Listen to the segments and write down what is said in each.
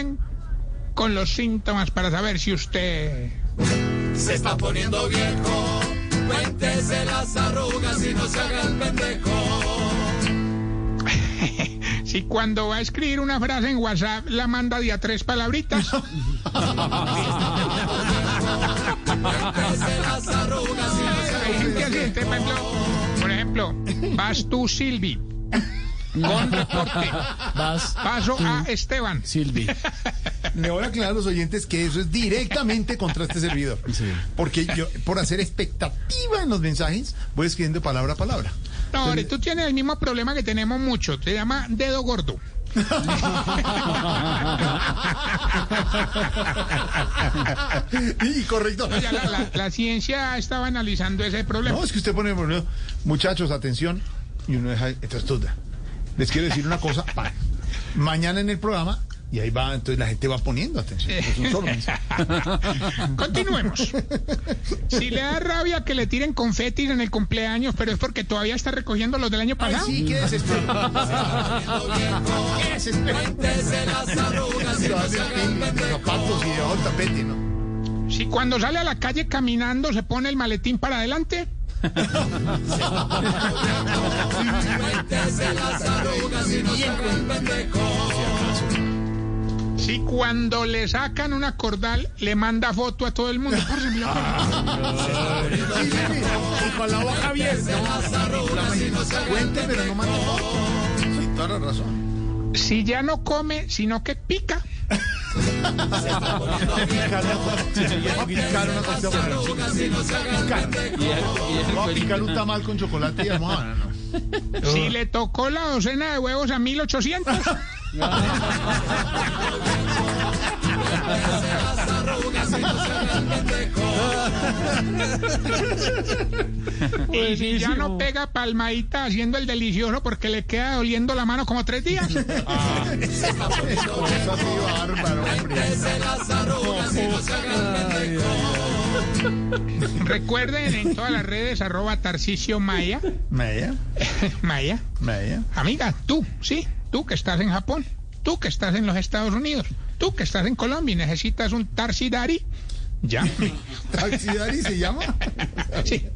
Bien con los síntomas para saber si usted... Se está poniendo viejo, cuéntese las arrugas y no se haga el pendejo. Si cuando va a escribir una frase en WhatsApp la manda de a tres palabritas. Cuéntese las arrugas y no se haga Hay gente así, entonces, por ejemplo, por ejemplo, vas tú, Silvi, con reporte. Vas, Paso a Esteban. Silvi. Le voy a aclarar a los oyentes que eso es directamente contra este servidor. Porque yo, por hacer expectativa en los mensajes, voy escribiendo palabra a palabra. No, ahora tú tienes el mismo problema que tenemos mucho. Se llama dedo gordo. y correcto. La, la- la ciencia estaba analizando ese problema. No, es que usted pone, muchachos, atención, y uno deja, entonces duda. Les quiero decir una cosa, pa, mañana en el programa, y ahí va, entonces la gente va poniendo atención. Es un solo mensaje. Continuemos. Si le da rabia que le tiren confetis en el cumpleaños, pero es porque todavía está recogiendo los del año Ay, pasado. sí, qué y el tapete, ¿no? Si cuando sale a la calle caminando se pone el maletín para adelante. Cuéntese las arrugas y no se haga el pendejo. Si cuando le sacan una cordal le manda foto a todo el mundo. Sí. Y con la boca abierta. Cuente, pero no mande foto. Sí, toda la razón. Si ya no come, sino que pica. Picar una Picar. Vamos a picar un tamal con chocolate y almohada. No, no. Si le tocó la docena de huevos a 1800. Y si ya no pega palmadita haciendo el delicioso porque le queda doliendo la mano como tres días. Bárbaro, hombre. Recuerden en todas las redes arroba Tarcicio Maya. Media, Maya. media. Amiga, tú, sí, tú que estás en Japón, tú que estás en los Estados Unidos, tú que estás en Colombia y necesitas un Tarsidari, ya. ¿Taxidari se llama? Sí.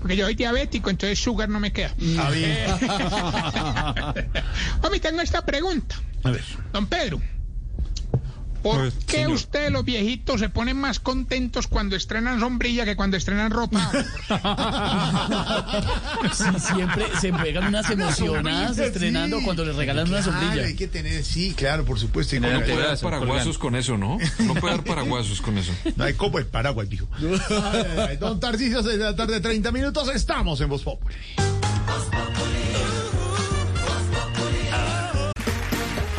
Porque yo soy diabético, entonces sugar no me queda. Ah, bien. Hombre, tengo esta pregunta. A ver. Don Pedro, ¿por Pues, qué señor. ustedes los viejitos se ponen más contentos cuando estrenan sombrilla que cuando estrenan ropa? Sí, siempre se pegan unas emocionadas estrenando sí. cuando les regalan una Claro, sombrilla. hay que tener, sí, claro, por supuesto. Y No puede dar paraguasos con eso, ¿no? No puede dar paraguasos con eso. No hay como el paraguas, dijo. Don Tarcisio, seis de la tarde, 30 minutos, estamos en Voz Populi.